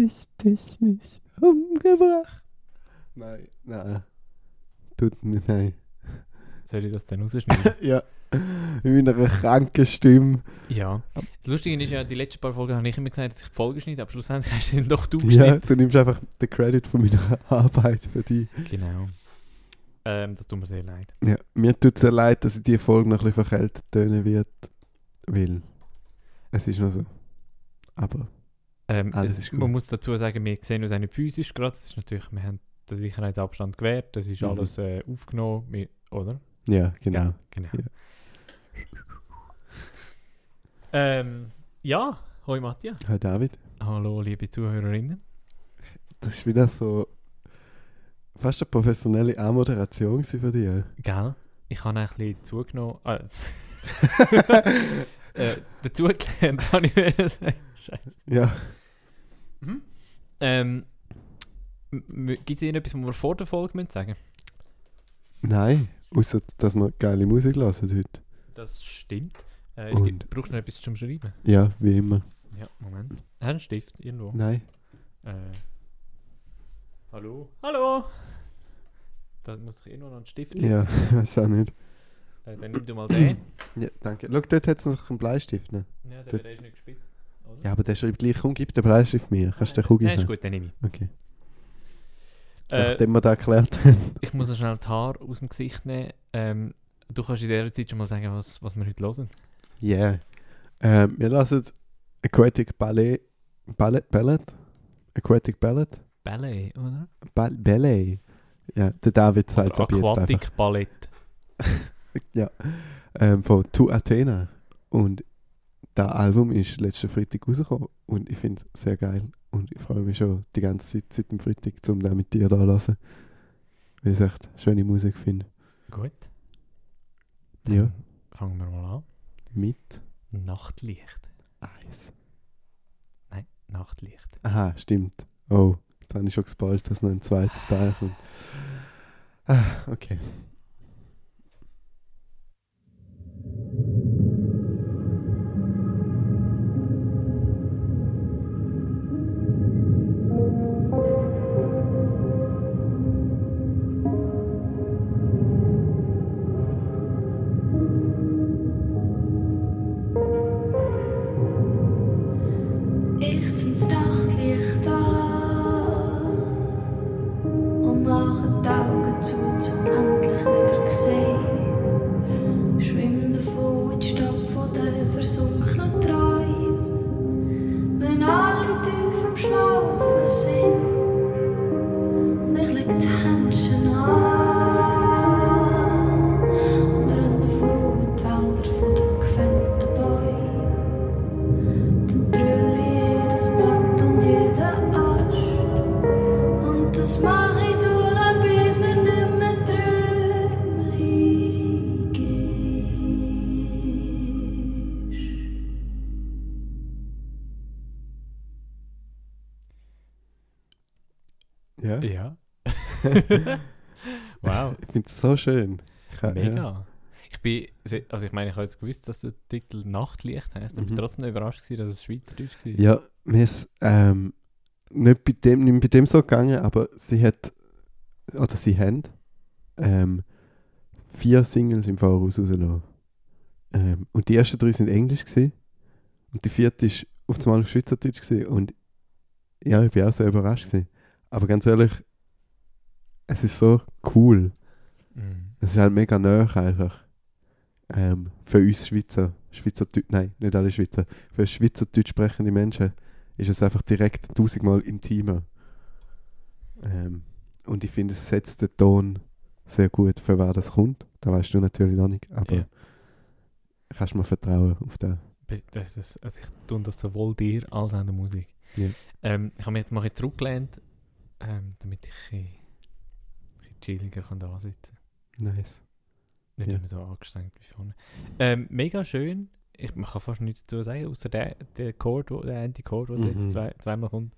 ich dich nicht umgebracht. Nein, nein. Tut nicht, nein. Soll ich das dann rausschneiden? Ja. Mit meiner kranken Stimme. ja. Das Lustige ist ja, die letzten paar Folgen habe ich immer gesagt, dass ich die Folge schneide, aber schlussendlich hast du doch du Ja, geschnitten. du nimmst einfach den Credit von meiner Arbeit für dich. Genau. Ähm, das tut mir sehr leid. Ja, mir tut es sehr leid, dass ich die Folge noch ein bisschen verkältet tönen wird. Weil es ist noch so. Aber Ähm, Alles es. Man muss dazu sagen, wir sehen uns nicht physisch gerade. Das ist natürlich, wir haben den Sicherheitsabstand gewährt, das ist Mhm. alles äh, aufgenommen, wir, oder? ja, genau. Ja, genau. Ja. Ähm, ja, hoi Matthias. Hi David. Hallo liebe Zuhörerinnen. Das ist wieder so fast eine professionelle Anmoderation für dich. Gell? Ich habe ein bisschen zugenommen. Äh, äh, dazugelernt, habe ich sagen. Scheiße. Ja. Ähm, Gibt es irgendetwas, was wir vor der Folge müssen sagen Nein, außer dass wir geile Musik hören heute. Das stimmt. Äh, Und- gibt- brauchst du noch etwas zum Schreiben? Ja, wie immer. Ja, Moment. Hast du einen Stift irgendwo? Nein. Äh, hallo? Hallo? Da muss ich eh noch einen Stift nehmen. Ja, weiß auch nicht. Äh, dann nimm du mal den. Ja, danke. Schau, dort hat es noch einen Bleistift. Ne? Ja, der, der ist nicht gespitzt. Oder? Ja, aber der schreibt gleich, komm, gib den Bleistift mir. Kannst du den Kugel Nein, ist gut, dann nehme ich. Okay. Äh, Nachdem wir das erklärt haben. ich muss noch schnell die Haare aus dem Gesicht nehmen. Ähm, du kannst in dieser Zeit schon mal sagen, was, was wir heute hören. Yeah. Ähm, wir lassen Aquatic Ballet. Ballet? Ballet? Aquatic Ballet? Ballet, oder? Ball Ballet. Ja, der David sagt es ab jetzt einfach. Aquatic Ballett. Ja. Ähm, von To Athena. Und das Album ist letzten Freitag rausgekommen. Und ich finde es sehr geil. Und ich freue mich schon die ganze Zeit seit dem Freitag, um das mit dir da zu hören. Weil ich es echt schöne Musik finde. Gut. Ja. Dann Fangen wir mal an. Mit Nachtlicht. Eis. Nein, Nachtlicht. Aha, stimmt. Oh, jetzt habe ich schon gespoilt, dass noch ein zweiter Teil kommt. Ah, okay. So schön. Ich, ha- mega. Ja. Ich bin, also ich meine, ich habe jetzt gewusst, dass der Titel Nachtlicht heißt, aber ich Mhm. bin trotzdem noch überrascht gewesen, dass es Schweizerdeutsch war. Ja, mir ist ähm, nicht, bei dem, nicht bei dem so gegangen, aber sie hat, oder sie haben, ähm, vier Singles im Voraus rausgelassen. Ähm, und die ersten drei sind Englisch gewesen, und die vierte ist auf einmal auf Schweizerdeutsch gewesen. Und ja, ich bin auch sehr überrascht gewesen. Aber ganz ehrlich, es ist so cool. Mhm. Es ist halt mega nah einfach. Ähm, für uns Schweizer, Schweizerdeutsch, nein, nicht alle Schweizer, für Schweizerdeutsch sprechende Menschen ist es einfach direkt tausendmal intimer. Ähm, und ich finde, es setzt den Ton sehr gut, für wer das kommt. Da weißt du natürlich noch nicht, aber Ja. kannst mir vertrauen auf den. Das ist, also ich tue das sowohl dir als auch der Musik. Ja. Ähm, ich habe mich jetzt mal zurückgelehnt, ähm, damit ich ein bisschen, ein bisschen chilliger kann da sitzen Nice. Nicht ja. immer so angestrengt wie vorne. Ähm, mega schön. Ich, man kann fast nichts dazu sagen, außer der, der Chord, der Anti-Chord, der mhm. jetzt zwei, zweimal kommt.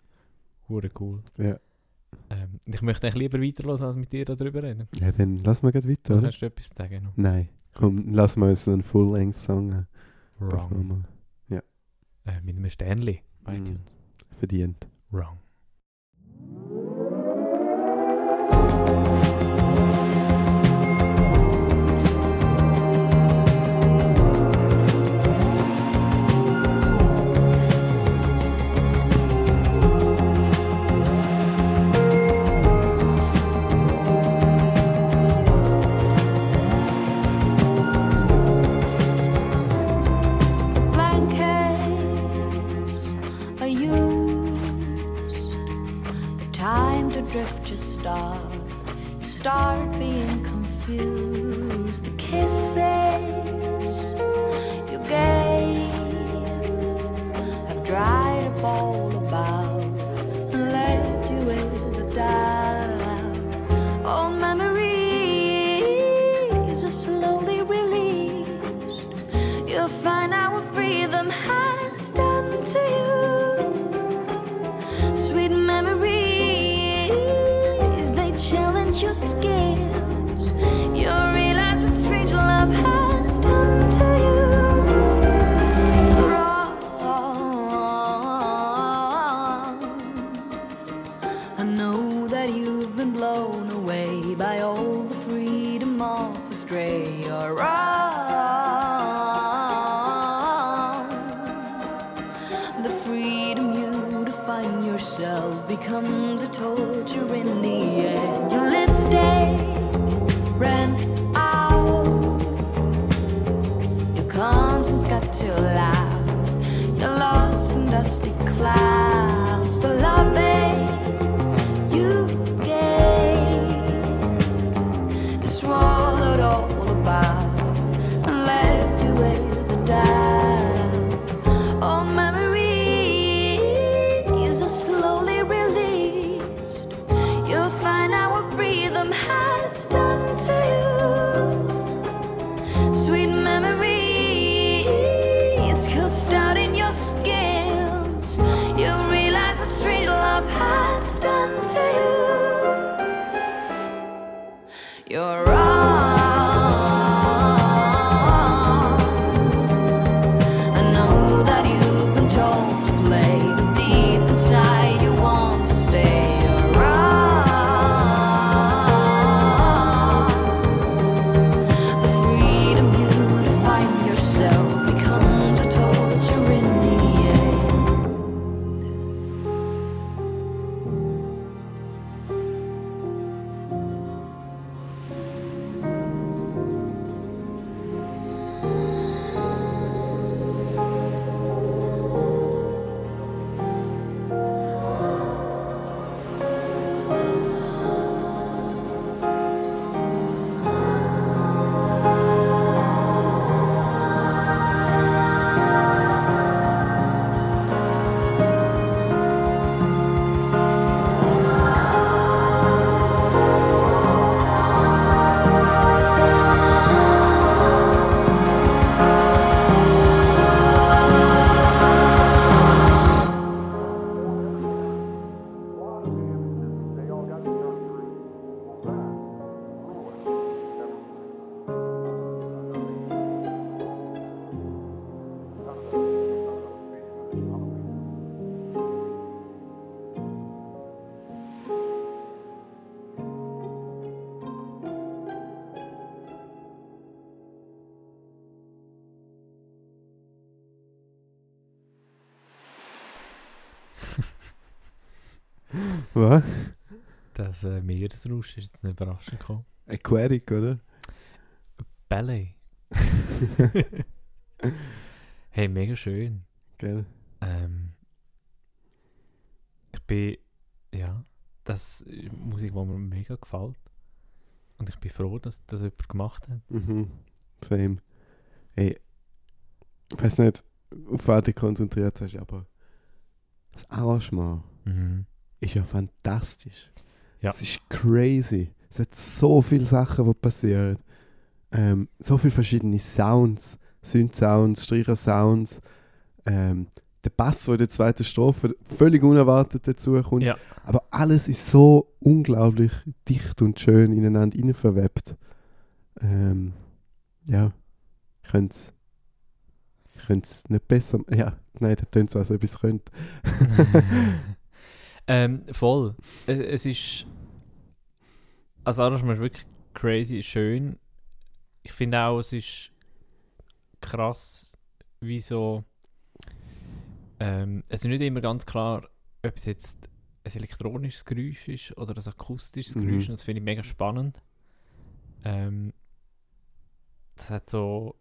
Hure cool. Ja. Ähm, ich möchte eigentlich lieber weiterhören, als mit dir darüber reden. Ja, dann lass mal gleich weiter. Oder? Hast du etwas zu sagen? Noch? Nein. Komm, lass mal uns einen Full-Length-Song an. Wrong. Ja. Äh, mit einem Sternli. Mhm. Verdient. Wrong. Start being confused. Äh, Meeresrausch ist jetzt eine Überraschung gekommen. Aquatic, oder? Ballet. hey, mega schön. Gell? Ähm, ich bin, ja, das ist Musik, die mir mega gefällt. Und ich bin froh, dass das jemand gemacht hat. Mhm. Same. Ey, ich weiß nicht, auf was du konzentriert hast, aber das Arrangement Mhm. ist ja fantastisch. Ja. Es ist crazy. Es hat so viele Sachen, die passieren. Ähm, so viele verschiedene Sounds. Synth-Sounds, Streicher-Sounds. Ähm, der Bass, der in der zweiten Strophe völlig unerwartet dazu kommt. Ja. Aber alles ist so unglaublich dicht und schön ineinander verwebt. Ähm, ja, ich könnte es ich könnte nicht besser... Ja, nein, das tönt so, als ob ich es könnte. ähm, voll. Es, es ist. Also, Arrangement ist wirklich crazy, schön. Ich finde auch, es ist krass, wie so. Ähm, es ist nicht immer ganz klar, ob es jetzt ein elektronisches Geräusch ist oder ein akustisches Mhm. Geräusch. Und das finde ich mega spannend. Ähm, das hat so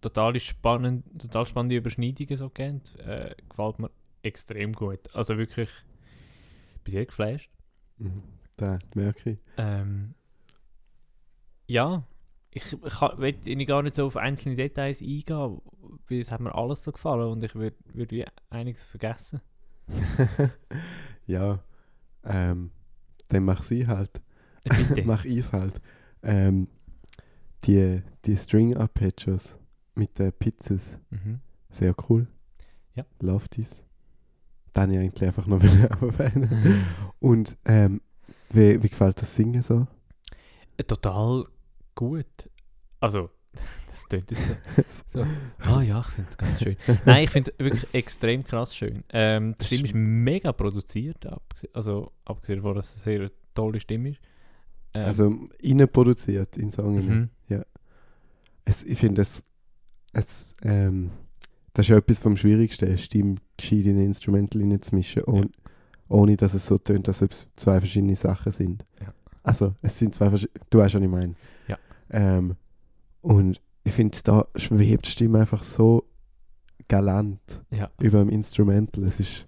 total spannend, total spannende Überschneidungen so gegeben. Äh, gefällt mir extrem gut. Also wirklich, ich bin sehr geflasht. Mhm. Da merke ich. Ähm, ja, ich, ich will gar nicht so auf einzelne Details eingehen, weil es hat mir alles so gefallen und ich würde würd wie einiges vergessen. ja, ähm, dann mach sie halt. Äh, Bitte. mach ich halt. Ähm, die, die String-Arpeggios mit den Pizzas, mhm. sehr cool. Ja. Love dies. Dann ich eigentlich einfach noch wieder erwähnen. Und ähm, wie, wie gefällt das Singen so? Total gut. Also, das klingt jetzt so. so. Ah ja, ich finde es ganz schön. Nein, ich finde es wirklich extrem krass schön. Ähm, die Stimme ist- mega produziert, abgesehen, also abgesehen davon, dass es eine sehr tolle Stimme ist. Ähm, Also innen produziert in Song. mhm. Es, ich finde es, es ähm, das ist ja etwas vom Schwierigsten, eine Stimme gescheit in ein Instrumental reinzumischen, ohne, ohne dass es so tönt, als ob es zwei verschiedene Sachen sind. Ja. Also, es sind zwei verschiedene, du weißt, was ich meine. Ja. Ähm, und ich finde, da schwebt die Stimme einfach so galant ja. über dem Instrumental. Es ist.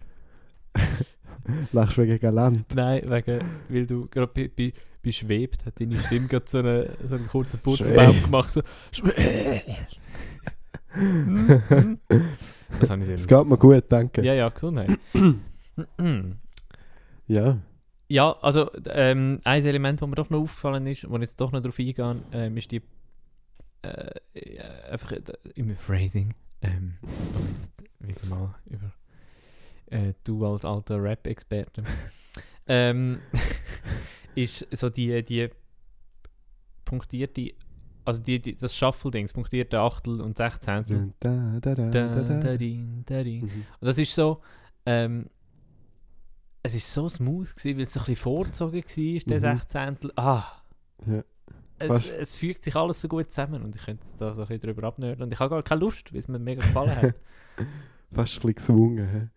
Lachst wegen galant? Nein, wegen, weil du gerade bei, bei, bei Schwebt hat deine Stimme gerade so, eine, so einen kurzen Putzbaum gemacht. So. das habe ich Es sehr geht mir gut, danke. Ja, ja, Gesundheit. Ja. ja, also ähm, ein Element, das mir doch noch aufgefallen ist, wo ich jetzt doch noch drauf eingehe, ähm, ist die äh, einfach äh, im Phrasing. Ähm, um jetzt wieder mal über äh, du als alter Rap-Experte. ähm, ist so die, die punktierte, also die, die, das Shuffle-Dings, punktierte Achtel und Sechzehntel. Da, da, da, Da, da, da. da, din, da, din. Und das ist so, ähm, es ist so smooth gewesen, weil es so ein bisschen vorgezogen war, der Mhm. Sechzehntel. Ah, Ja. es, es fügt sich alles so gut zusammen und ich könnte da so ein bisschen drüber abnörden. Und ich habe gar keine Lust, weil es mir mega gefallen hat. Fast ein bisschen gezwungen. hä?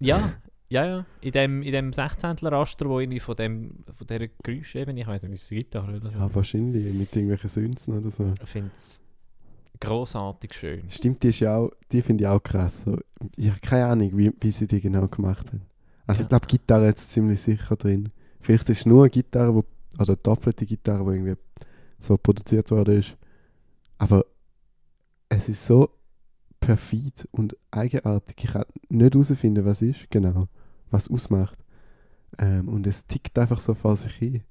ja, ja, ja. In dem, in dem 16. Raster, wo irgendwie von, dem, von dieser Geräuschebene, ich weiß nicht, ist es eine Gitarre oder so. Ja, wahrscheinlich mit irgendwelchen Sünzen oder so. Ich finde es grossartig schön. Stimmt, die, ist ja auch, die finde ich auch krass. So, ich habe keine Ahnung, wie, wie sie die genau gemacht haben. Also Ja. ich glaube, Gitarre hat es ziemlich sicher drin. Vielleicht ist es nur eine Gitarre, wo, oder eine doppelte Gitarre, die irgendwie so produziert worden ist. Aber es ist so perfid und eigenartig. Ich kann nicht herausfinden, was ist, genau, was ausmacht. Ähm, und es tickt einfach so vor sich hin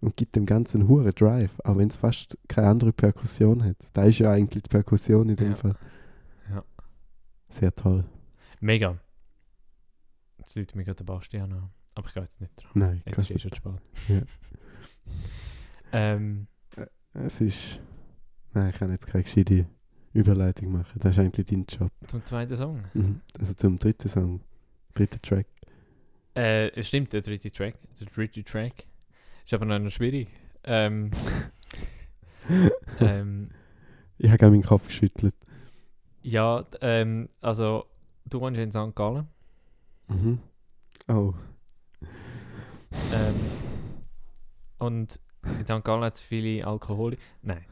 und gibt dem Ganzen einen hohen Drive, auch wenn es fast keine andere Perkussion hat. Da ist ja eigentlich die Perkussion in dem Ja. Fall. Ja. Sehr toll. Mega. Jetzt läutet mir gerade der Bastian an. Aber ich gehe jetzt nicht dran. Nein, Jetzt ist eh schon spät. Ja. ähm, es ist. Nein, ich kann jetzt keine gescheite Überleitung machen. Das ist eigentlich dein Job. zum zweiten Song. Mhm. Also zum dritten Song. Dritten Track. Äh, es stimmt, der dritte Track. Der dritte Track. Ist aber noch schwierig. Ähm, ähm, Ich habe gerade meinen Kopf geschüttelt. ja, ähm, also, du wohnst in St. Gallen. Mhm. Oh. Ähm, und in St. Gallen hat es viele Alkohol. Nein.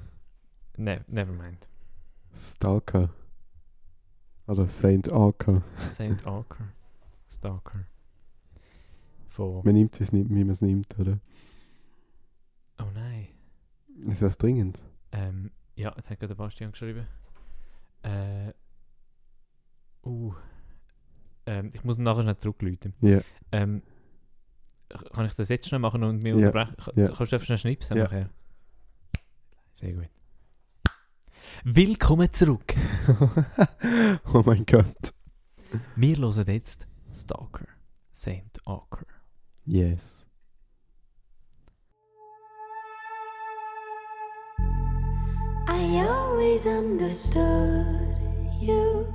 Ne, never mind. Stalker. Oder Saint Arca. St. Archer. Stalker. Von. Man nimmt es nicht, wie man es nimmt, oder? Oh nein. Ist was dringend? Ähm, ja, jetzt hat gerade Bastian geschrieben. Äh. Uh. Ähm, ich muss nachher schnell zurückrufen. Ja. Ähm, kann ich das jetzt schnell machen und mir Ja, unterbrechen? Ja. Kannst du einfach schnell schnipsen Ja. nachher? Sehr gut. Willkommen zurück. oh mein Gott. Wir hören jetzt Stalker. Saint Archer. Yes. I always understood you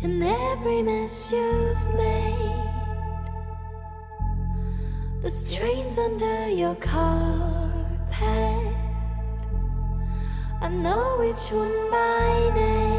in every mess you've made. The strains under your carpet. I know which one by name.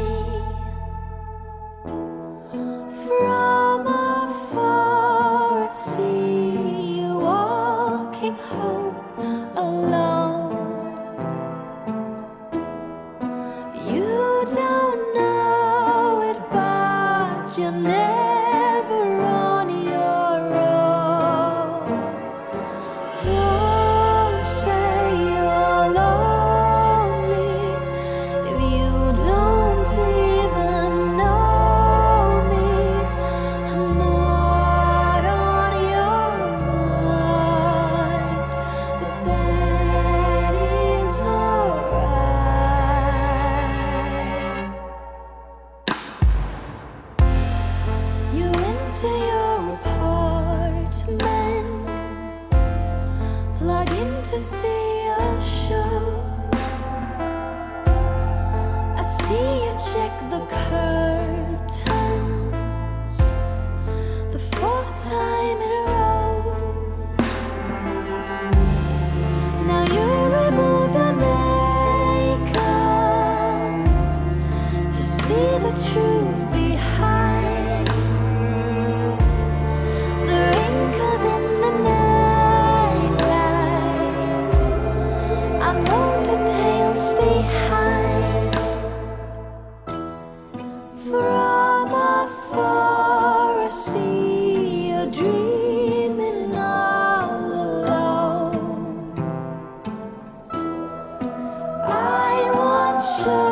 Sẽ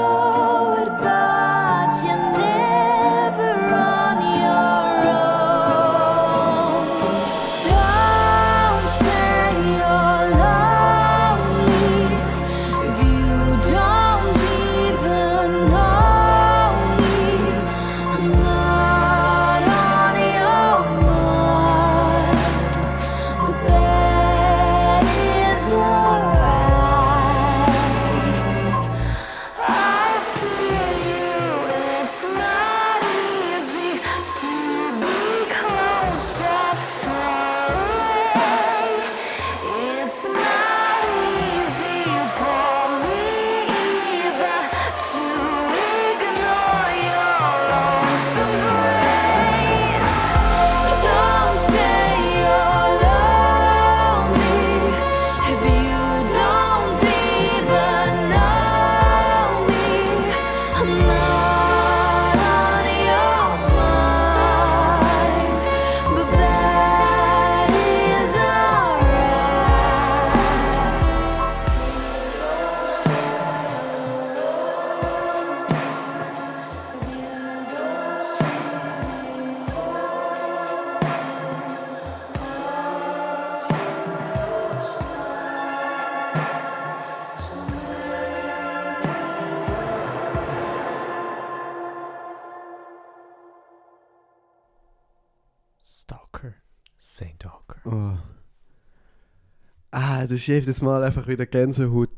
das ist jedes Mal einfach wieder Gänsehaut.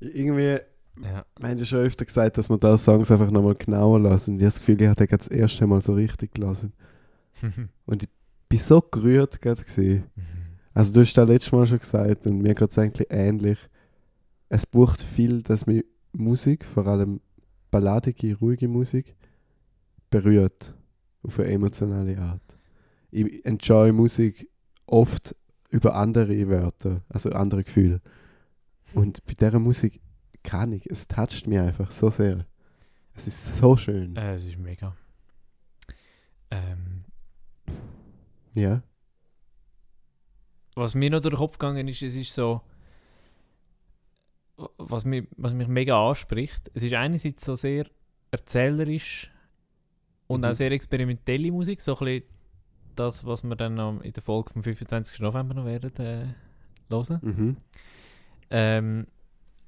Irgendwie, Ja. wir haben ja schon öfter gesagt, dass wir da Songs einfach nochmal genauer lassen. Ich habe das Gefühl, ich habe den das erste Mal so richtig gelassen. Und ich bin so gerührt gerade gesehen. Also du hast das letztes Mal schon gesagt und mir geht es eigentlich ähnlich. Es braucht viel, dass mich Musik, vor allem balladige, ruhige Musik, berührt. Auf eine emotionale Art. Ich enjoy Musik oft über andere Wörter, also andere Gefühle. Und bei dieser Musik kann ich, es toucht mich einfach so sehr. Es ist so schön. Äh, es ist mega. Ähm, Ja. was mir noch durch den Kopf gegangen ist, es ist so, was mich, was mich mega anspricht. Es ist einerseits so sehr erzählerisch und Mhm. auch sehr experimentelle Musik, so ein bisschen das, was wir dann in der Folge vom 25. November noch werden äh, hören. Mhm. Ähm,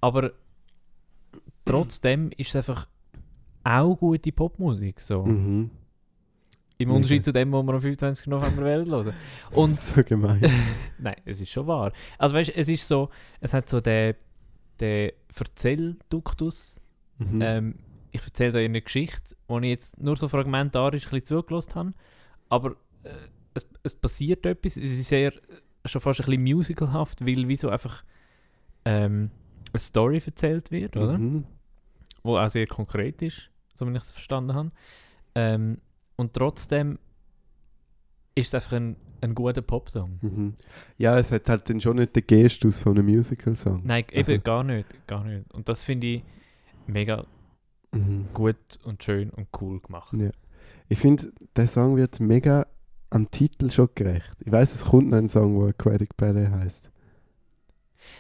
aber trotzdem ist es einfach auch gute Popmusik. So. Mhm. Im Mega. Unterschied zu dem, was wir am 25. November werden hören. Und So gemein. Nein, es ist schon wahr. Also weißt, es ist so, es hat so den, den Erzählduktus. Mhm. Ähm, ich erzähle da eine Geschichte, wo ich jetzt nur so fragmentarisch ein bisschen zugelassen habe. Aber es, es passiert etwas. Es ist sehr, schon fast ein bisschen musicalhaft, weil wie so einfach ähm, eine Story erzählt wird, oder? Mhm. Wo auch sehr konkret ist, so wie ich es verstanden habe. Ähm, und trotzdem ist es einfach ein, ein guter Popsong. Mhm. Ja, es hat halt dann schon nicht den Gestus von einem Musical-Song. Nein, eben Also- gar nicht, gar nicht. Und das finde ich mega Mhm. gut und schön und cool gemacht. Ja. Ich finde, der Song wird mega am Titel schon gerecht. Ich weiß, es kommt noch ein Song, wo Aquatic Ballet heißt.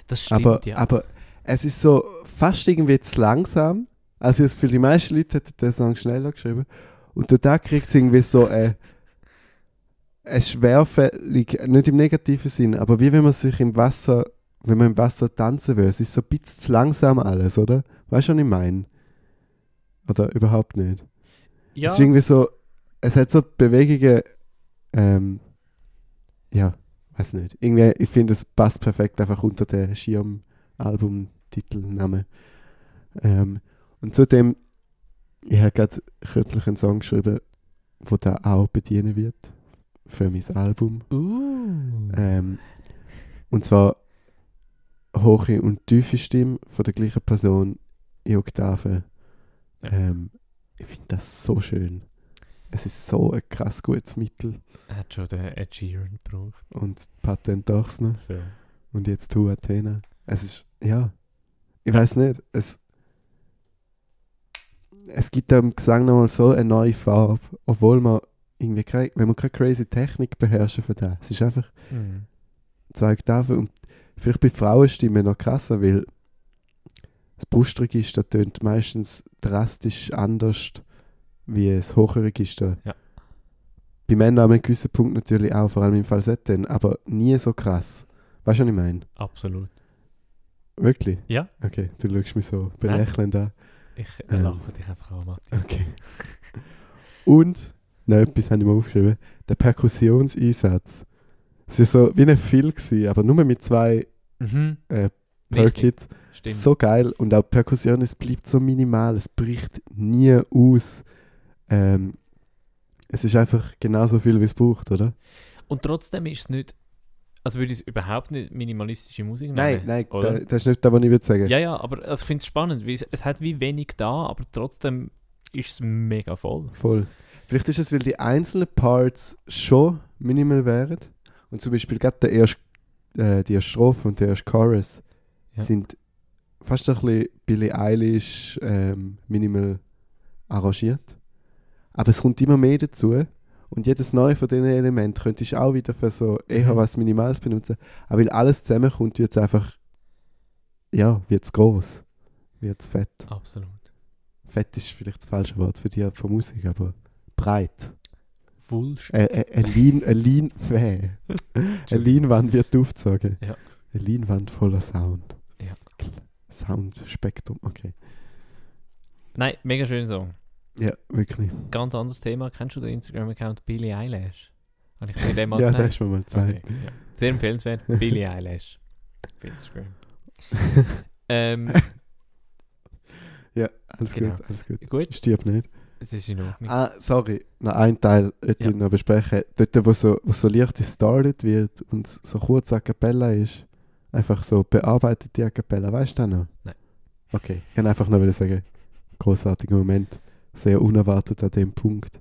Das stimmt, Aber, ja. aber es ist so fast irgendwie zu langsam. Also für die meisten Leute hätte der Song schneller geschrieben. Und da kriegt es irgendwie so ein, ein schwerfällig, nicht im negativen Sinn, aber wie wenn man sich im Wasser, wenn man im Wasser tanzen will. Es ist so ein bisschen zu langsam alles, oder? Weißt du, was ich meine? Oder überhaupt nicht? ja, Es ist irgendwie so, es hat so Bewegungen, ähm, ja, weiß nicht. Irgendwie, ich finde, es passt perfekt einfach unter den Schirm-Album-Titelnamen. Ähm, und zudem, ich habe gerade kürzlich einen Song geschrieben, wo da auch bedienen wird für mein Album. uh, Ähm, und zwar hohe und tiefe Stimme von der gleichen Person in Oktaven. Ähm, ich finde das so schön. Es ist so ein krass gutes Mittel hat schon den Ed Sheeran gebraucht. und Patent auch noch. So. Und jetzt tu Athena. Es ist, ja, ich weiß nicht, es, es gibt dem Gesang nochmal so eine neue Farbe, obwohl man irgendwie keine, wenn man keine crazy Technik beherrschen von dem. Es ist einfach Mhm. zwei Oktaven und vielleicht bei Frauenstimmen noch krasser, weil das Brustregister tönt meistens drastisch anders wie das Hochregister. Ja. Bei Männern an einem gewissen Punkt natürlich auch, vor allem im Falsett, dann, aber nie so krass. Weißt du, was ich meine? Absolut. Wirklich? Ja. Okay, du schaust mich so belächelnd an. Ich äh, Ähm. lache dich einfach an, Matti. Okay. Und, noch etwas habe ich mir aufgeschrieben, der Perkussionseinsatz. Es war so wie ein gewesen, aber nur mit zwei Mhm. äh, per Richtig, Kit. Stimmt. So geil. Und auch Perkussion, es bleibt so minimal, es bricht nie aus. Ähm, es ist einfach genauso viel, wie es braucht, oder? Und trotzdem ist es nicht, also würde ich es überhaupt nicht minimalistische Musik nennen. Nein, nein, da, das ist nicht das, was ich würde sagen. Ja, ja, aber also ich finde es spannend, weil es, es hat wie wenig da, aber trotzdem ist es mega voll. Voll. Vielleicht ist es, weil die einzelnen Parts schon minimal wären. Und zum Beispiel gerade der erste, äh, die erste Strophe und der erste Chorus Ja. sind fast ein bisschen Billie Eilish ähm, minimal arrangiert. Aber es kommt immer mehr dazu. Und jedes neue von diesen Elementen könntest du auch wieder für so eher Mhm. was Minimales benutzen. Aber weil alles zusammenkommt, wird es einfach, ja, wird es groß. Wird es fett. Absolut. Fett ist vielleicht das falsche Wort für die Art von Musik, aber breit. Wulst. Eine Leinwand wird aufgezogen. Ja. Eine Leinwand voller Sound. Ja. Soundspektrum, okay. Nein, mega schöner Song. Ja, wirklich. Ganz anderes Thema. Kennst du den Instagram-Account Billie Eilish? Habe ich dir den mal ja, das hast du mir mal gezeigt. Okay, ja. Sehr empfehlenswert. Billie Eilish. Auf Instagram. ähm, Ja, alles Genau. gut, alles gut. gut, Stirb nicht. es ist in Ordnung. Ah, sorry, noch ein Teil möchte Ja. ich noch besprechen. Dort, wo so, wo so leicht gestartet wird und so kurz a cappella ist, einfach so bearbeitete a cappella, weißt du das noch? Nein. Okay, ich kann einfach noch wieder sagen, großartiger Moment, sehr unerwartet an dem Punkt,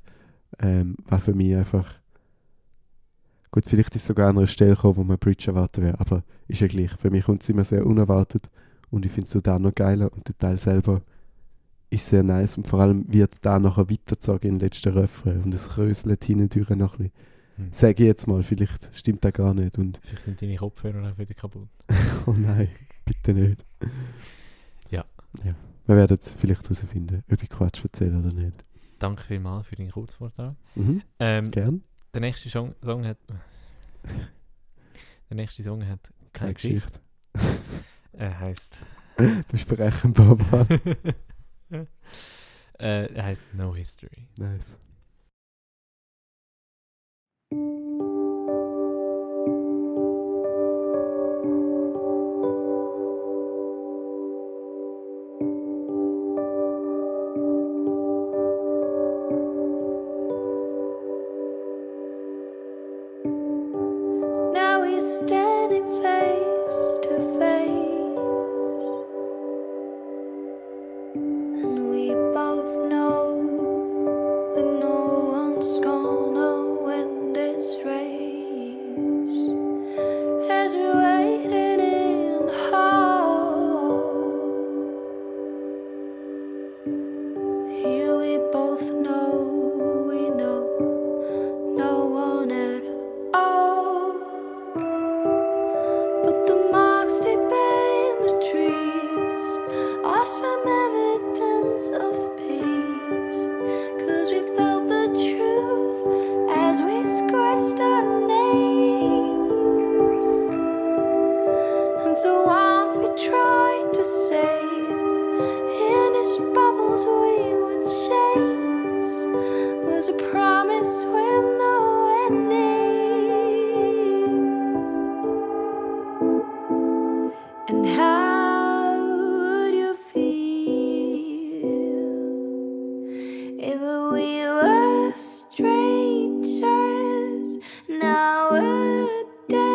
ähm, war für mich einfach, gut, vielleicht ist sogar an einer Stelle gekommen, wo man Bridge erwarten wäre, aber ist ja gleich. Für mich kommt es immer sehr unerwartet und ich finde es so da noch geiler und der Teil selber ist sehr nice und vor allem wird da nachher weitergezogen in den letzten Refrain und es kröselt hindurch noch ein bisschen. Hm. Sage ich jetzt mal, vielleicht stimmt das gar nicht und Vielleicht sind deine Kopfhörer auch wieder kaputt. oh nein, bitte nicht. Ja. ja. Wir werden es vielleicht herausfinden, ob ich Quatsch erzähle oder nicht. Danke vielmals für deinen Kurzvortrag. Mhm. Ähm, Gern. der nächste Song, Song hat. Der nächste Song hat keine Keine Geschichte. Geschichte. Er heißt. Berechenbar. Mann. äh, er heißt No History. nice. a day.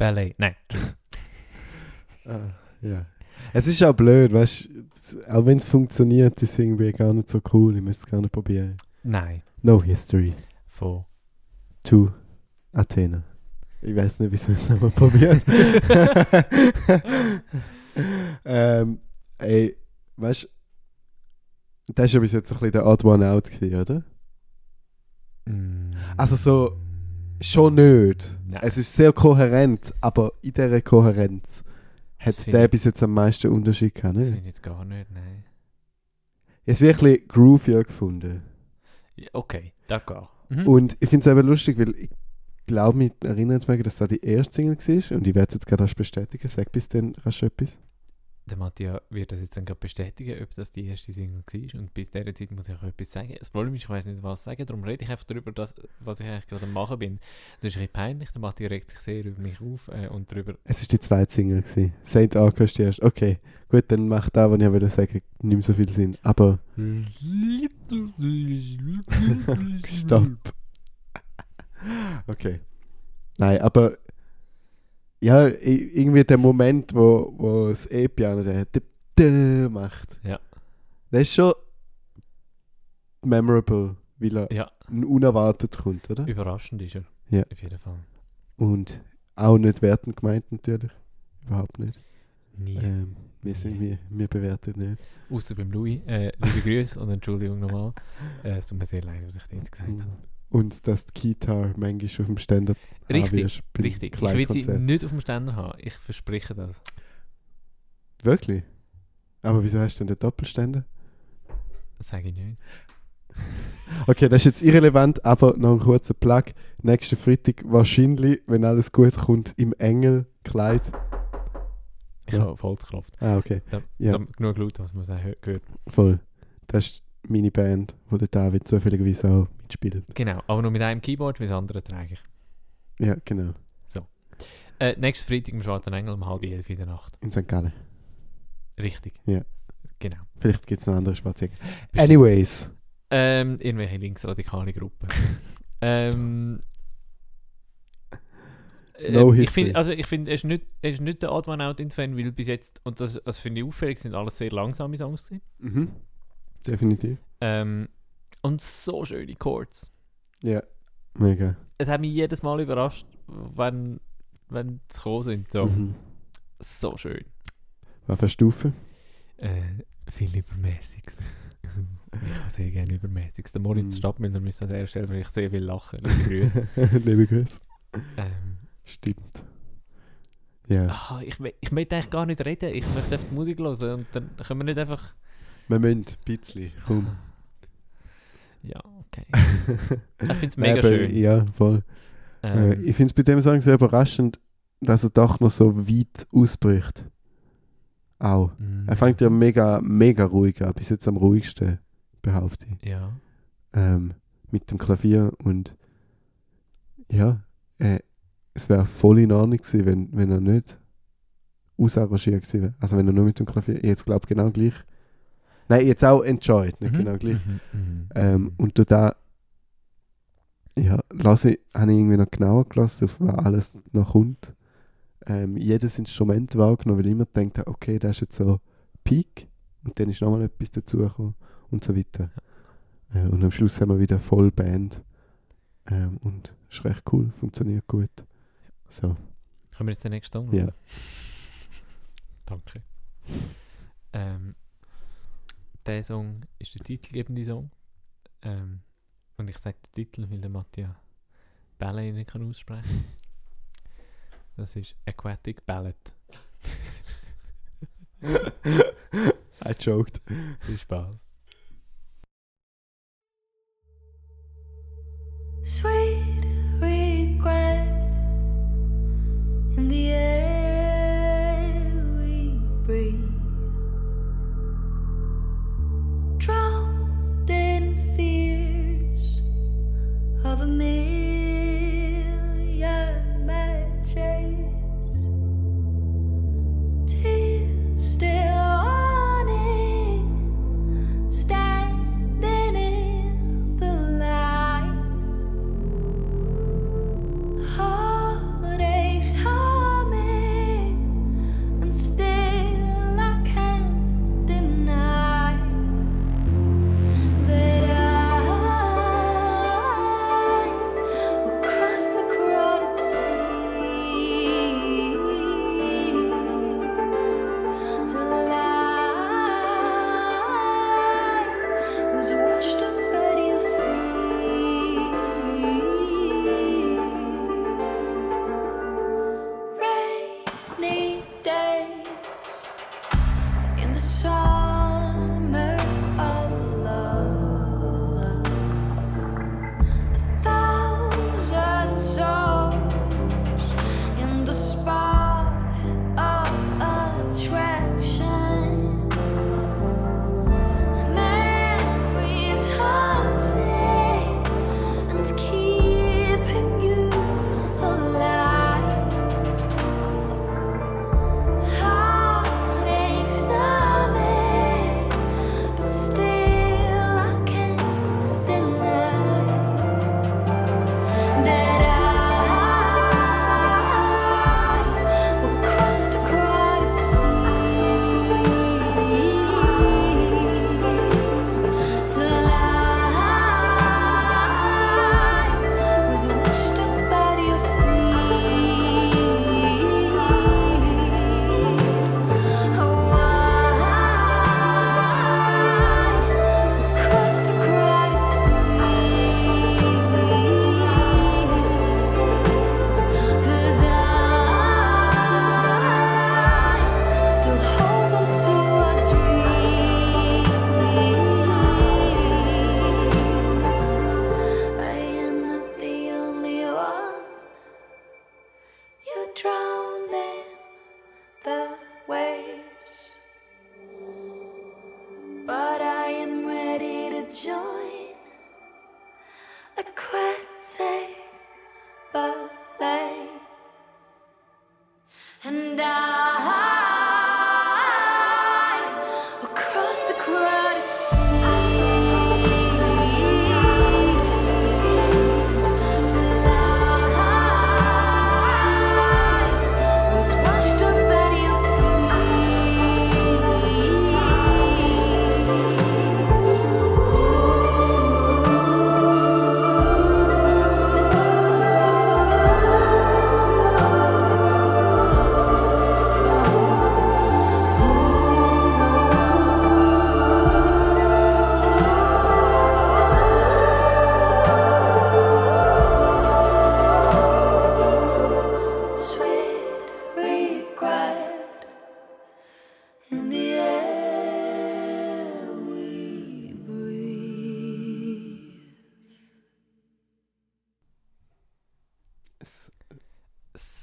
Ballet. Nein. Ah, ja. Es ist auch blöd, weißt du, auch wenn es funktioniert, ist es irgendwie gar nicht so cool. Ich müsste es gerne probieren. Nein. No History Von. to Athena. Ich weiß nicht, wieso ich es nochmal probiert. ähm, ey, weißt du, das war ja bis jetzt ein bisschen der Odd One Out, gewesen, oder? Mm. Also so, Schon nicht. Nein. Es ist sehr kohärent, aber in dieser Kohärenz hat der bis jetzt am meisten Unterschied gehabt. Das Nicht? finde ich jetzt gar nicht, nein. Es wird ein bisschen groovier gefunden. Ja, okay, d'accord. Mhm. Und ich finde es eben lustig, weil ich glaube, mich erinnern zu mögen, dass das die erste Single war. Und ich werde es jetzt gerade erst bestätigen. Sag bis dann rasch etwas. Der Matthias wird das jetzt dann gerade bestätigen, ob das die erste Single war. Und bis dieser Zeit muss ich auch etwas sagen. Das Problem ist, ich weiß nicht, was sagen. Darum rede ich einfach darüber, dass, was ich eigentlich gerade am machen bin. Das ist ein bisschen peinlich. Der Matthias regt sich sehr über mich auf äh, und darüber. Es ist die zweite Single. gewesen. Saint ist die erste. Okay, gut, dann macht da, was ich wollte sagen, nicht mehr so viel Sinn. Aber Stopp. Okay. Nein, aber ja, irgendwie der Moment, wo, wo das E-Piano macht. Ja. Das ist schon memorable, weil er Ja, unerwartet kommt, oder? überraschend ist er. Ja. Auf jeden Fall. Und auch nicht wertend gemeint natürlich. Überhaupt nicht. Nie. Ähm, wir, sind, wir, wir bewerten nicht. Außer beim Louis. Äh, liebe Grüße und Entschuldigung nochmal. Äh, es tut mir sehr leid, was ich dort gesagt Mhm. habe. Und dass die Gitarre manchmal auf dem Ständer Richtig, richtig. Ich will sie nicht auf dem Ständer haben. Ich verspreche das. Wirklich? Aber wieso hast du denn den Doppelständer? Das sage ich nicht. Okay, das ist jetzt irrelevant, aber noch ein kurzer Plug. Nächsten Freitag wahrscheinlich, wenn alles gut kommt, im Engelkleid. Ich Ja. habe voll geklopft. Ah, okay. Da, Ja. da, genug laut, was man gehört. Voll. Das ist meine Band, wo der David zufälligerweise auch mitspielt. Genau, aber nur mit einem Keyboard, wie das andere trage ich. Ja, genau. Äh, nächsten Freitag im Schwarzen Engel um halb elf in der Nacht. In St. Gallen. Richtig. Ja. Genau. Vielleicht gibt es noch andere Spaziergänge. Bestimmt. Anyways. Ähm, irgendwelche linksradikale Gruppen. ähm, No ähm, ich finde, also ich finde, er ist nicht, er ist nicht der Odd One Out in Fan, weil bis jetzt, und das, das finde ich auffällig, sind alles sehr langsame Songs gewesen. Mhm. Definitiv. Ähm, und so schöne Chords. Ja. Mega. Es hat mich jedes Mal überrascht, wenn, wenn sie gekommen sind. So, Mhm. so schön. Was für Stufe? Äh, viel Übermäßiges. ich habe sehr gerne Übermäßiges. Der Moritz Mhm. Stadtmüller müsste an der Stelle weil ich sehr viel lachen. Liebe Grüße. Liebe Grüße. ähm, Stimmt. Ja. ah, ich, ich möchte eigentlich gar nicht reden. Ich möchte einfach die Musik hören und dann können wir nicht einfach... Wir müssen ein bisschen. Komm. Ja, okay. Ich finde es mega schön. Ja, voll. Äh, Ähm, ich finde es bei dem Song sehr überraschend, dass er doch noch so weit ausbricht. Auch. mm, Er fängt ja mega, mega ruhig an. Bis jetzt am ruhigsten, behaupte ich. Ja. Ähm, mit dem Klavier und ja, äh, es wäre voll in Ordnung gewesen, wenn, wenn er nicht ausarrangiert gewesen wäre. Also wenn er nur mit dem Klavier, ich jetzt glaube genau gleich. Nein, jetzt auch enjoyed, nicht Mhm, genau gleich. mhm, mhm, Ähm, mhm. und durch da ja, lasse ich, habe ich irgendwie noch genauer gelassen, auf was alles noch kommt. Ähm, jedes Instrument wahrgenommen, weil ich immer gedacht habe, okay, das ist jetzt so Peak und dann ist nochmal etwas dazugekommen und so weiter. Äh, und am Schluss haben wir wieder voll Band. Ähm, und ist recht cool, funktioniert gut. So, Können wir jetzt den nächsten Song Ja. Danke. Ähm, der Song ist der titelgebende Song. Ähm, und ich sage den Titel, weil der Matthias Ballet nicht kann aussprechen Das ist Aquatic Ballad. I joked. Viel Spaß.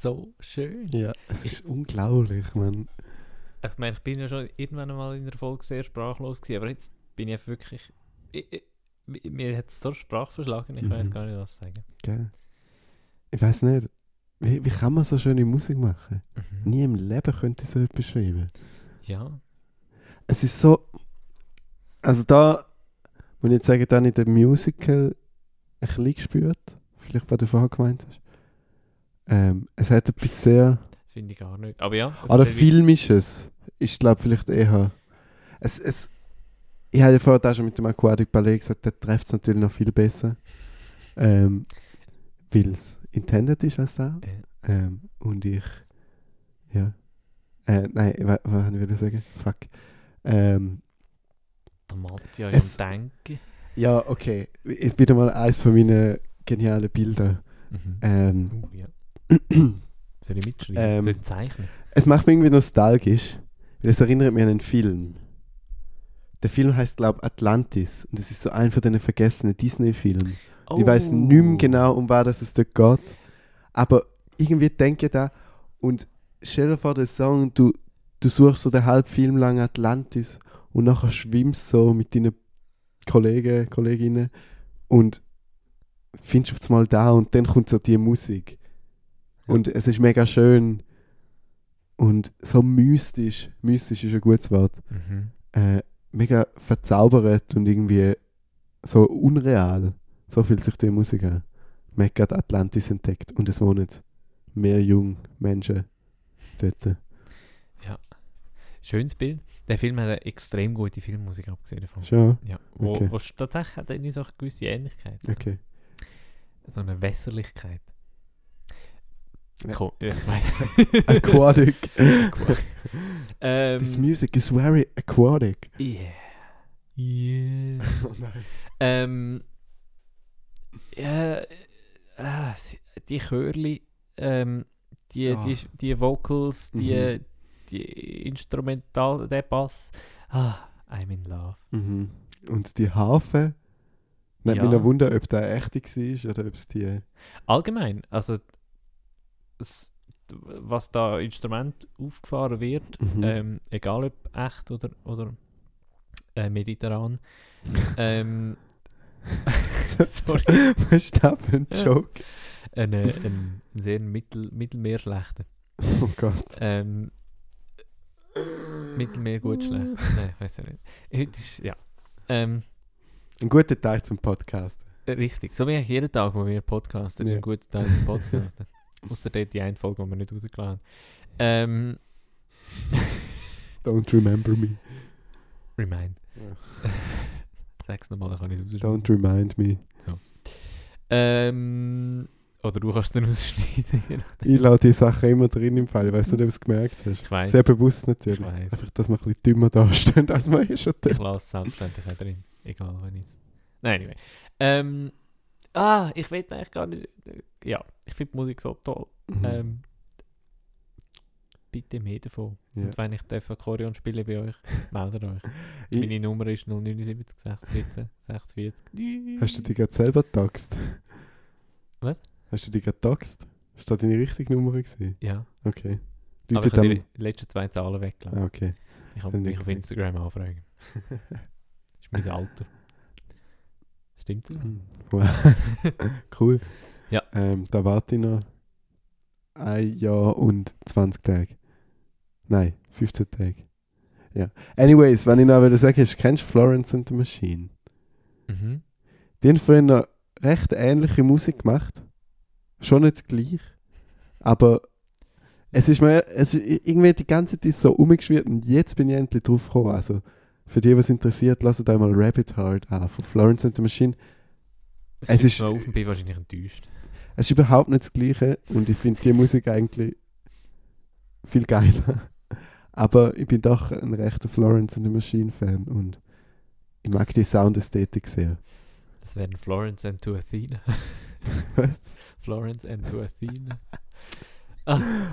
So schön. ja, es ist unglaublich, man. Ich meine, ich bin ja schon irgendwann mal in der Folge sehr sprachlos gewesen, aber jetzt bin ich einfach wirklich... Ich, ich, mi- mir hat es so Sprach verschlagen, ich weiß Mhm. gar nicht, was sagen. Gell? Ich weiß nicht, wie, wie kann man so schöne Musik machen? Mhm. Nie im Leben könnte ich so etwas schreiben. Ja. Es ist so. Also da muss ich jetzt sagen, da habe ich den Musical ein bisschen gespürt. Vielleicht, was du vorher gemeint hast. Ähm, es hat etwas sehr. Finde ich gar nicht. Aber ja. Oder erzähl filmisches. Ich glaube vielleicht eher. Es, es, ich habe ja vorher auch schon mit dem Aquatic Ballet gesagt, der trifft es natürlich noch viel besser. Ähm, Weil es intended ist als das. weiter. Ähm, und ich. Ja. Äh, nein, wa- was wollte ich wieder sagen? Fuck. Ähm, Der Matthias Es- Denken. ja, okay. Ist wieder mal eines von meinen genialen Bildern. Mhm. Ähm, Uh, ja. Soll ich mitschreiben? Ähm, Soll ich zeichnen? es macht mich irgendwie nostalgisch, weil es erinnert mich an einen Film. Der Film heißt, glaube ich, Atlantis. Und es ist so ein von den vergessenen Disney-Filmen. Ich weiß nicht mehr genau, um was es dort geht. Aber irgendwie denke ich da und stell dir vor, der Song, du, du suchst so den halben Film lang Atlantis und nachher schwimmst so mit deinen Kollegen, Kolleginnen und findest auf einmal da und dann kommt so die Musik. Und es ist mega schön und so mystisch. Mystisch ist ein gutes Wort. Mhm. Äh, mega verzaubert und irgendwie so unreal. So fühlt sich die Musik an. Man hat Atlantis entdeckt und es wohnen mehr junge Menschen dort. Schönes Bild. Der Film hat eine extrem gute Filmmusik abgesehen davon. Schon? Ja, wo, Okay. wo tatsächlich hat er so eine gewisse Ähnlichkeit. Okay. so eine Wässerlichkeit. Ja. Ja, ich weiß. Aquatic. ähm, This music is very aquatic. yeah. Yeah. Oh nein. ähm, ja, äh, die Chörli, ähm, die, Ah. die, die Vocals, die, Mhm. die Instrumental, der Bass. Ah, I'm in love. Mhm. Und die Harfe. Nicht Ja. mich noch wundern, ob der echte war oder ob es die. Allgemein, also was da Instrument aufgefahren wird, Mhm. ähm, egal ob echt oder, oder äh, mediterran. ähm, sorry, Was ist das für ein Ja. Joke? ein, äh, ein sehr mittel, mittelmeerschlechter. Oh Gott. Ähm, Mittelmeer gut schlecht. Nein, ich weiß ja nicht. Heute ist, ja. Ähm, Ein guter Tag zum Podcast. richtig. So wie eigentlich jeden Tag, wo wir podcasten, Ja. ein guter Teil zum Podcasten. Außer dort die eine Folge, die wir nicht rausgeladen haben. Ähm, Don't remember me. Remind. Ja. Sag's nochmal, dann kann ich es rausschneiden. Don't remind me. Ähm, oder du kannst es dann rausschneiden. Ich lasse die Sachen immer drin im Fall. Ich weiß nicht, ob du es gemerkt hast. Ich weiss. Sehr bewusst ich natürlich. weiss. Einfach, dass wir ein bisschen dümmer dastehen, als wir eh schon Ich lasse es selbstverständlich auch drin. Egal, wenn ich es. Nein, anyway. Ähm, ah, ich will eigentlich gar nicht. Ja, ich finde Musik so toll. Mhm. Ähm, bitte mehr davon. Ja. Und wenn ich darf Akkordeon spielen bei euch, meldet euch. Ich- Meine Nummer ist 079 614 46. Hast du dich gerade selber getaxt? Was? Hast du dich gerade getaxt? Ist das deine richtige Nummer gewesen? Ja, Okay. aber Leute ich habe dann... die letzten zwei Zahlen weggelassen. Ah, okay. Ich kann Dann mich auf. Instagram anfragen. Das ist mein Alter. Stimmt das? Hm, cool. Ja. Ähm, da warte ich noch ein Jahr und 20 Tage. Nein, 15 Tage. Ja. Anyways, wenn ich noch würde sagen, ist, kennst du Florence and the Machine? Mhm. Die haben früher noch recht ähnliche Musik gemacht. Schon nicht gleich. Aber es ist mir es ist irgendwie die ganze Zeit so umgeschwirrt und jetzt bin ich endlich drauf gekommen. Also für die, was interessiert, lasst euch mal Rabbit Heart an von Florence and the Machine. Es ist- auf und bin wahrscheinlich enttäuscht. Es ist überhaupt nicht das Gleiche und ich finde die Musik eigentlich viel geiler. Aber ich bin doch ein rechter Florence and the Machine Fan und ich mag die Soundästhetik sehr. Das wären Florence and to Athena. Was? Florence and to Athena.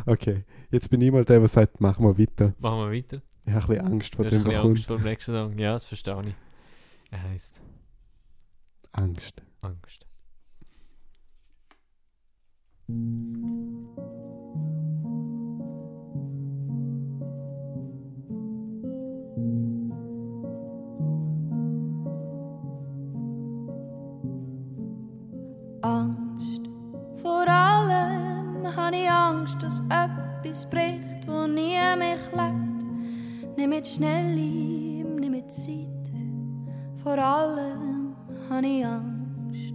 okay, jetzt bin ich mal der, der sagt, mach mal weiter. Machen wir weiter. Ich habe ein bisschen Angst vor Du dem, was bisschen Angst kommt. vor dem nächsten Song. Ja, das verstehe ich. Er heisst Angst. Angst. Angst. Vor allem habe ich Angst, dass etwas bricht, wo nie mich lebt. Nimm mit schnell ihm, nimm mit Zeit. Vor allem habe ich Angst.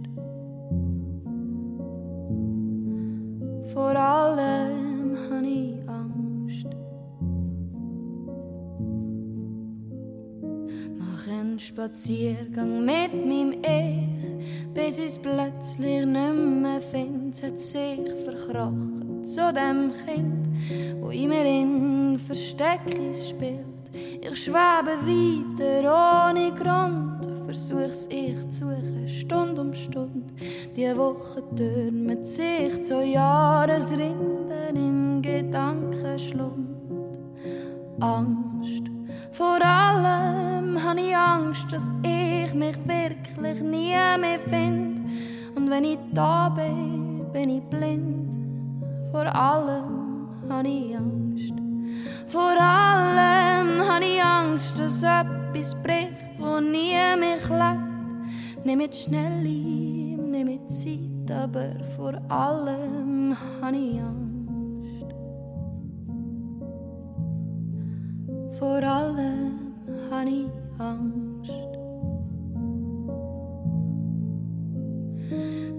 Vor allem habe ich Angst. Mach einen Spaziergang mit meinem Ich, bis ich es plötzlich nicht mehr finde. Es hat sich verkrochen zu dem Kind, wo in mir in Versteckis spielt. Ich schwebe weiter ohne Grund, versuch's ich zu suchen, Stunde um Stunde. Die Woche türmt sich zu Jahresrinden im Gedankenschlund. Angst. Vor allem habe ich Angst, dass ich mich wirklich nie mehr finde. Und wenn ich da bin, bin ich blind. Vor allem habe ich Angst. Vor allem habe ich Angst, dass etwas bricht, wo nie mich lebt. Nimm mit schnell ihm, nimm mit Zeit, aber vor allem habe ich Angst. Vor allem habe ich Angst.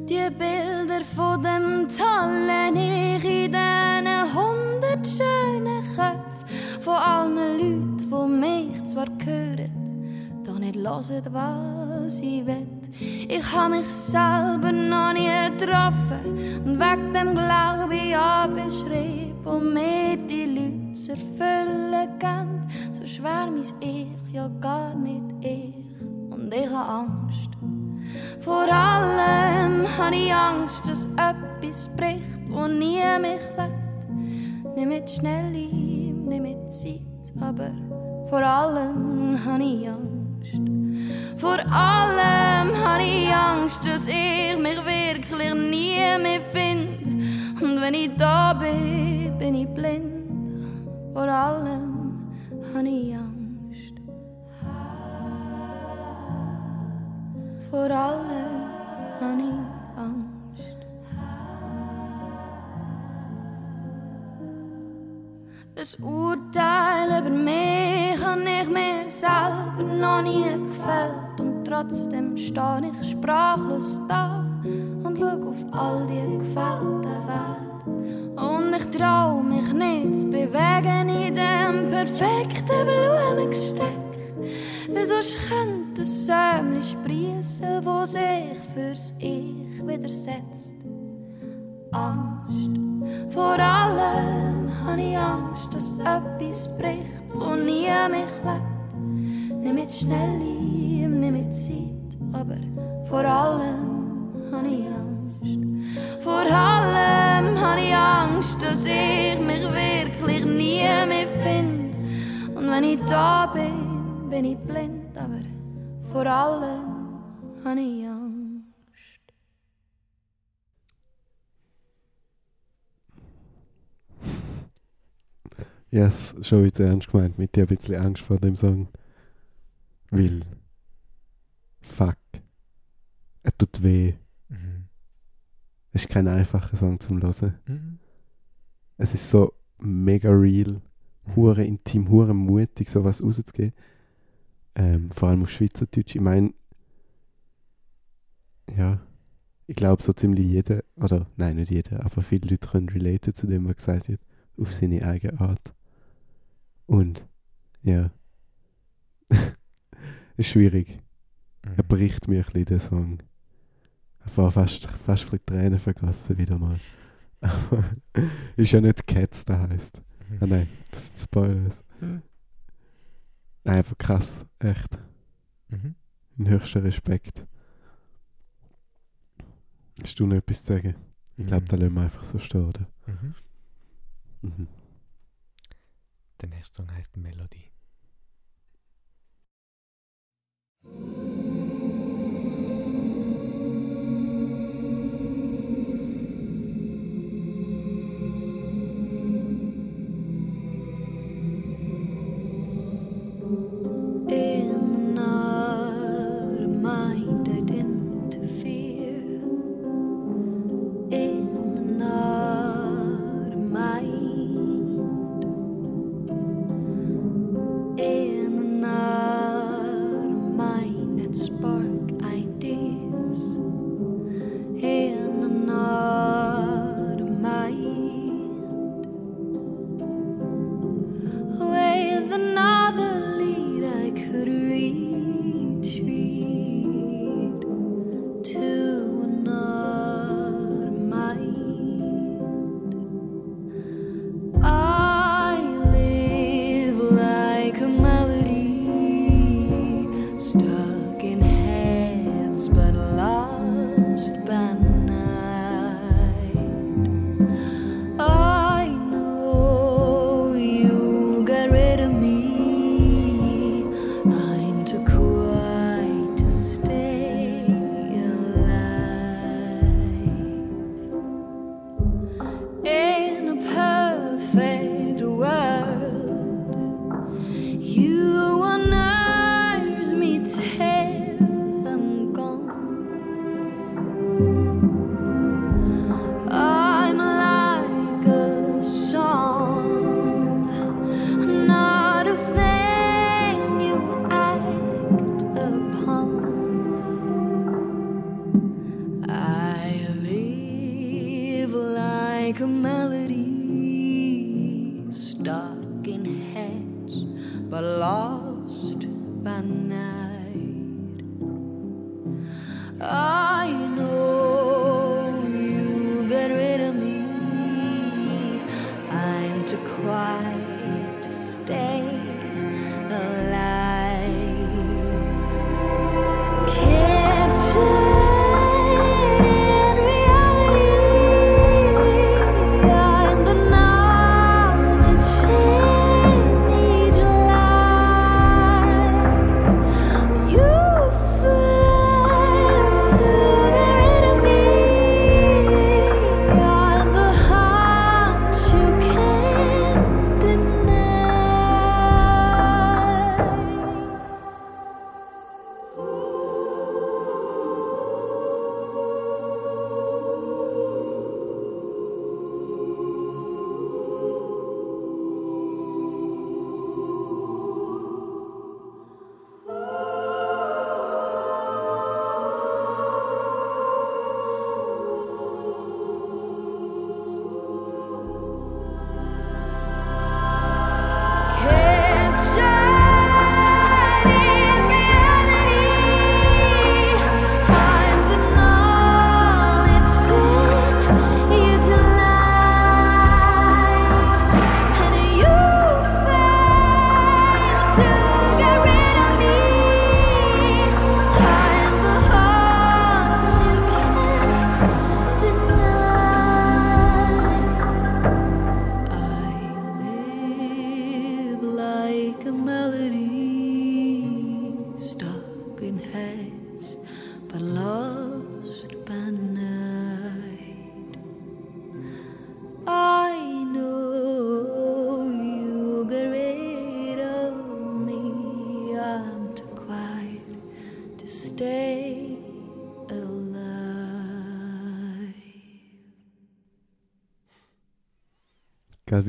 Die Bilder von dem tollen Ich in diesen hundert schönen Köpfen von allen Leuten, die mich zwar hören, doch nicht hören, was ich will. Ich habe mich selber noch nie getroffen und wegen dem Glaube ich an beschrieben, wo mir die Leute zu erfüllen geben. So schwer mein Ich, ja gar nicht ich. Und ich habe Angst. Vor allem habe ich Angst, dass etwas bricht, wo nie mich lebt. Nicht mit schnell ihm, nicht mit Zeit, aber vor allem habe ich Angst. Vor allem habe ich Angst, dass ich mich wirklich nie mehr finde. Und wenn ich da bin, bin ich blind. Vor allem habe ich Angst. Vor allem habe ich Angst. Das Urteil über mich habe ich mir selber noch nie gefällt. Und trotzdem stehe ich sprachlos da und schau auf all die gefällte Welt. Und ich trau mich nicht zu bewegen in dem perfekten Blumengesteck. Wieso könnte ein Sämli sprießen, wo sich fürs Ich widersetzt? Angst. Vor allem habe ich Angst, dass etwas bricht, wo nie mich lebt. Nicht mit schnell ihm, nicht mit Zeit, aber vor allem habe ich Angst. Vor allem habe ich Angst, dass ich mich wirklich nie mehr finde. Und wenn ich da bin, bin ich blind, aber vor allem habe ich Angst. Ja, yes, schon jetzt ernst gemeint. Mit dir ein bisschen Angst vor dem Song. Weil. Fuck. er tut weh. Mhm. Es ist kein einfacher Song zum Hören. Mhm. Es ist so mega real, hure intim, hure mutig, sowas rauszugeben. Ähm, vor allem auf Schweizerdeutsch. Ich meine, ja, ich glaube so ziemlich jeder, oder nein, nicht jeder, aber viele Leute können relaten zu dem, was gesagt wird, auf seine eigene Art. Und, ja, ist schwierig. Mhm. Er bricht mir ein bisschen, der Song. Ich habe fast, fast ein bisschen Tränen vergessen wieder mal. Aber ist ja nicht Cats, der heißt. Ah nein, das sind Spoilers. Mhm. Nein, einfach krass, echt. Mhm. Ein höchster Respekt. Hast du noch etwas zu sagen? Ich glaube, da lassen wir einfach so stehen, oder? Mhm. Der nächste Song heißt Melodie.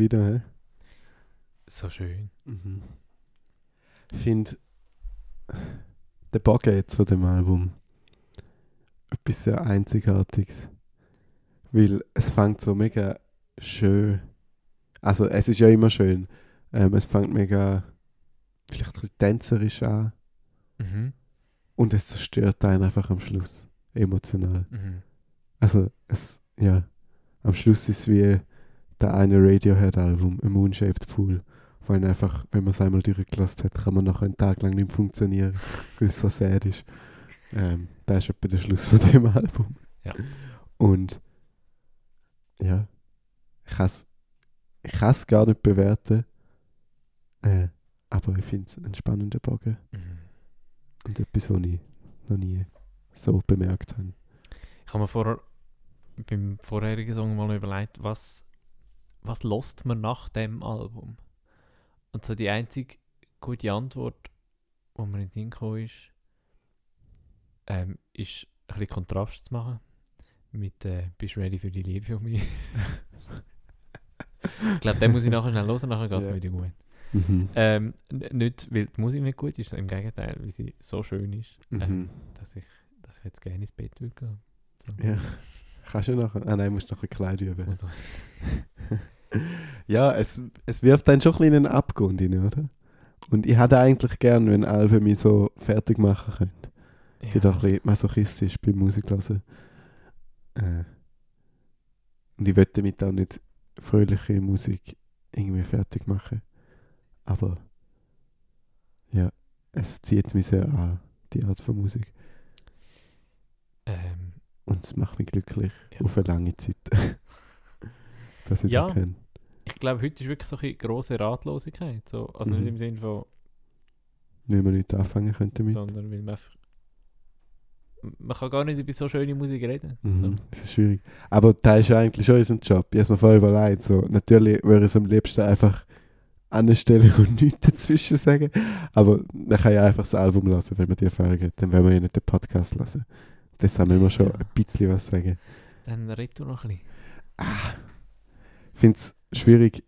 Wieder, hä? So schön. Mhm. Ich finde, der jetzt von dem Album etwas sehr Einzigartiges. Weil es fängt so mega schön. Also, es ist ja immer schön. Ähm, es fängt mega vielleicht ein bisschen tänzerisch an. Mhm. Und es zerstört einen einfach am Schluss. Emotional. Mhm. Also, es, ja. Am Schluss ist es wie der eine Radiohead-Album, A Moonshaped Pool. Wo einen einfach, wenn man es einmal durchgelassen hat, kann man noch einen Tag lang nicht funktionieren, weil es so sad ist. Ähm, das ist etwa der Schluss von dem Album. Ja. Und ja, ich kann es ich kann's gar nicht bewerten. Äh, aber ich finde es einen spannenden Bogen. Mhm. Und etwas, was ich noch nie so bemerkt habe. Ich habe mir vorher beim vorherigen Song mal überlegt, was, was lost man nach dem Album? Und so die einzige gute Antwort, die mir in den Sinn gekommen ist, ähm, ist ein bisschen Kontrast zu machen mit äh, «Bist du ready für die Liebe von mir?» Ich glaube, den muss ich nachher schnell hören, nachher geht es mir wieder gut. Mhm. Ähm, nicht, weil die Musik nicht gut ist, sondern im Gegenteil, weil sie so schön ist, ähm, Mhm. dass, ich, dass ich jetzt gerne ins Bett würde gehen. So. Ja. Kannst du nachher? Ah nein, musst noch ein Kleid üben. Ja, es, es wirft dann schon ein bisschen in einen Abgrund rein, oder? Und ich hätte eigentlich gern, wenn Alben mich so fertig machen können. Ich bin doch ein bisschen masochistisch beim Musik hören. Äh. Und ich möchte damit auch nicht fröhliche Musik irgendwie fertig machen. Aber ja, es zieht mich sehr an, die Art von Musik. Ähm, Und es macht mich glücklich Ja. auf eine lange Zeit. Dass ich Ja. das kann. ich glaube, heute ist wirklich so eine grosse Ratlosigkeit. So, also Mhm. nicht im Sinne von, Wenn wir nicht anfangen könnten damit. sondern weil man einfach. Man kann gar nicht über so schöne Musik reden. Mhm, So. Das ist schwierig. Aber da ist eigentlich schon unser Job. Ich habe es mir vorher überlegt. So, natürlich würde ich es am liebsten einfach anstellen und nichts dazwischen sagen. Aber man kann ja einfach das Album lassen, wenn man die Erfahrung hat. Dann wollen wir ja nicht den Podcast lassen. Deshalb müssen wir schon Ja. ein bisschen was sagen. Dann red du noch ein bisschen. Ich finde es schwierig.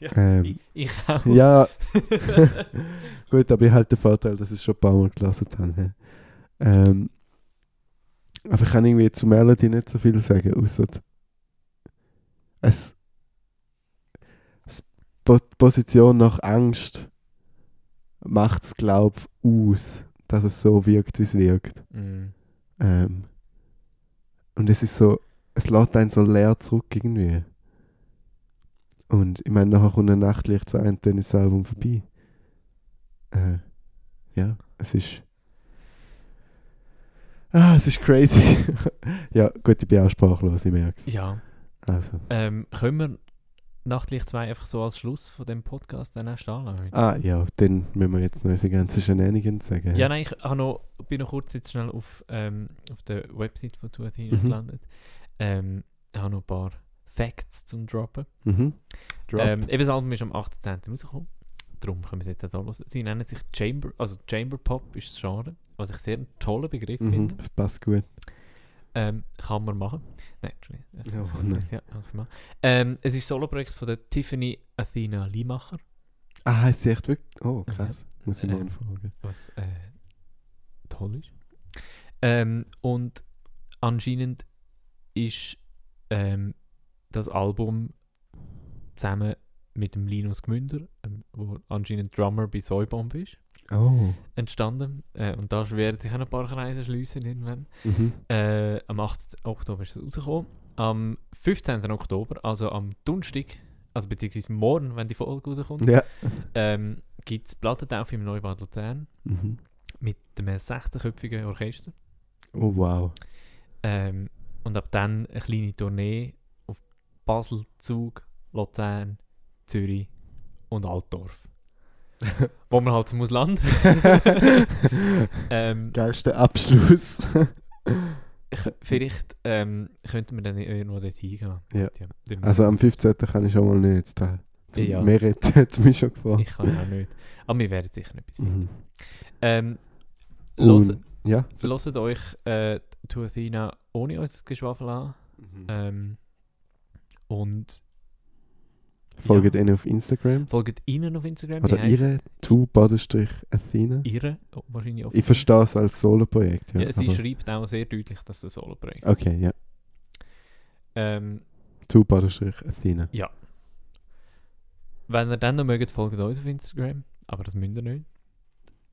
Ja, Ähm, ich, ich auch. ja, gut, aber ich halt den Vorteil, dass ich es schon ein paar Mal gelassen habe. Ähm, aber ich kann irgendwie zu Melody nicht so viel sagen, außer es, es Po- die Position nach Angst macht es, glaube ich, aus, dass es so wirkt, wie es wirkt. Mhm. Ähm, und es ist so, es lässt einen so leer zurück irgendwie. Und ich meine, nachher kommt ein Nachtlicht zu einem, dann ist das Album vorbei. Äh, ja, es ist. Ah, es ist crazy. ja, gut, ich bin auch sprachlos, ich merke es. Ja. Also. Ähm, können wir Nachtlicht 2 einfach so als Schluss von dem Podcast dann auch stehen lassen? heute? Ah, ja, dann müssen wir jetzt noch unsere ganzen Shenanigans sagen. Ja, nein, ich habe noch, bin noch kurz jetzt schnell auf, ähm, auf der Website von Tuathina Mhm. gelandet. Ähm, ich habe noch ein paar Facts zum Droppen. Mhm. Drop. Ähm, eben das Album ist am 18. rausgekommen. Darum können wir es jetzt auch hören. Sie nennen sich Chamber, also Chamber Pop ist das Genre, was ich sehr einen tollen Begriff mhm, finde. das passt gut. Ähm, kann man machen. Nein, Entschuldigung. Ja, nein. Ja, danke mal. Ähm, es ist ein Soloprojekt von der Tiffany Athena Liemacher, Ah, ist sie echt wirklich. Oh, krass. Muss ich mal Ähm, fragen. was äh, toll ist. Ähm, und anscheinend ist ähm, das Album zusammen mit dem Linus Gmünder, ähm, wo anscheinend Drummer bei Soybomb ist, Oh. entstanden. Äh, und da werden sich auch ein paar Kreise schliessen irgendwann. Mhm. Äh, am 8. Oktober ist es rausgekommen. Am 15. Oktober, also am Donnerstag, also beziehungsweise morgen, wenn die Folge rauskommt, Ja. ähm, gibt es Plattentaufe im Neubad Luzern Mhm. mit einem 16-köpfigen Orchester. Oh, wow. Ähm, und ab dann eine kleine Tournee auf Basel, Zug, Luzern, Zürich und Altdorf. Wo man halt muss landen. ähm, Geilster Abschluss. ich, vielleicht ähm, könnten wir dann irgendwo dort hingehen. Ja. dann- also am 15. kann ich schon mal nicht. Da, Ja. Merit hat mich schon gefragt. ich kann auch nicht. Aber wir werden sicher etwas finden. Mhm. Ähm, Und- Ja. hört euch äh, To Athena ohne unser Geschwafel an. Mhm. Ähm, und Folgt ihnen auf Instagram. Folgt ihnen auf Instagram. Oder ihre to-athena. Ihre, oh, wahrscheinlich auch. Ich verstehe es als Solo-Projekt. Ja, Ja, sie schreibt auch sehr deutlich, dass das Solo-Projekt ist. Okay, ja. Ähm, to-athena. wenn ihr dann noch mögt, folgt uns auf Instagram. Aber das müsst ihr nicht.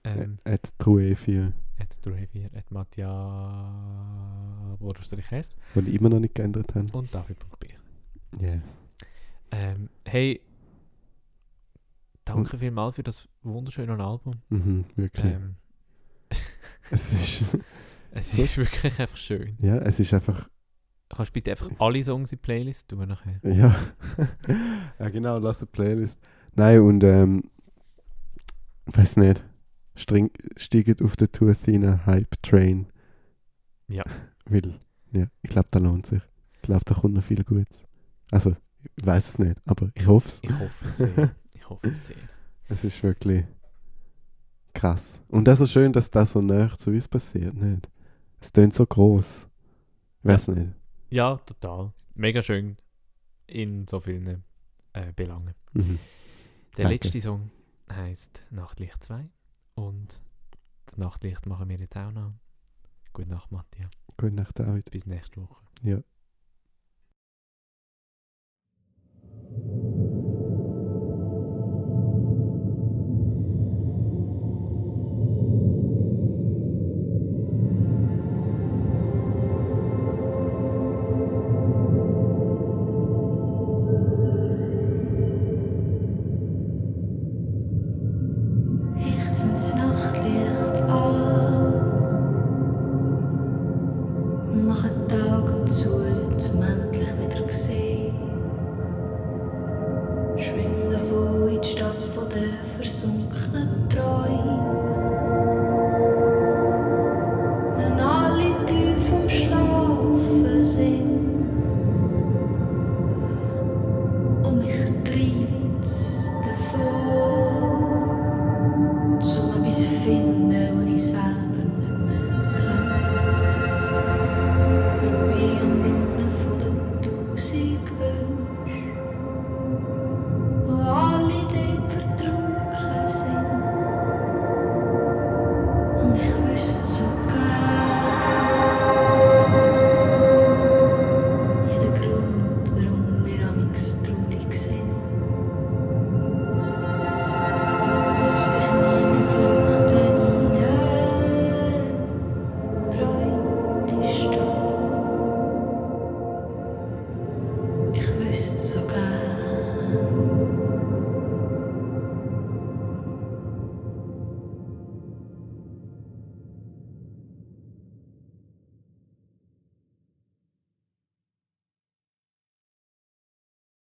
Ähm, At true4, at Dravier, at Mattia, Borderstrich S die ich immer noch nicht geändert haben. und David.b. Ja. Ähm, hey, danke vielmals für das wunderschöne Album. Mhm, wirklich. Ähm, Es ist, es ist wirklich einfach schön. ja, es ist einfach, Kannst du bitte einfach alle Songs in die Playlist tun nachher? ja. ja, genau, lass eine Playlist. Nein, und, ähm, weiß nicht, String, steigt auf den To Athena Hype Train. Ja. Weil, ja, ich glaube, da lohnt sich. Ich glaube, da kommt noch viel Gutes. Also, ich weiß es nicht, aber ich hoffe es. Ich hoffe es sehr. Ich hoffe es sehr. Es ist wirklich krass. Und auch so schön, dass das so nah zu uns passiert, nicht? Es klingt so groß. Ich weiß nicht. Ja, total. Mega schön in so vielen äh, Belangen. Mhm. Der Danke. letzte Song heißt Nachtlicht 2 und das Nachtlicht machen wir jetzt auch noch. Gute Nacht, Matthias. Gute Nacht, David. Bis nächste Woche. Ja.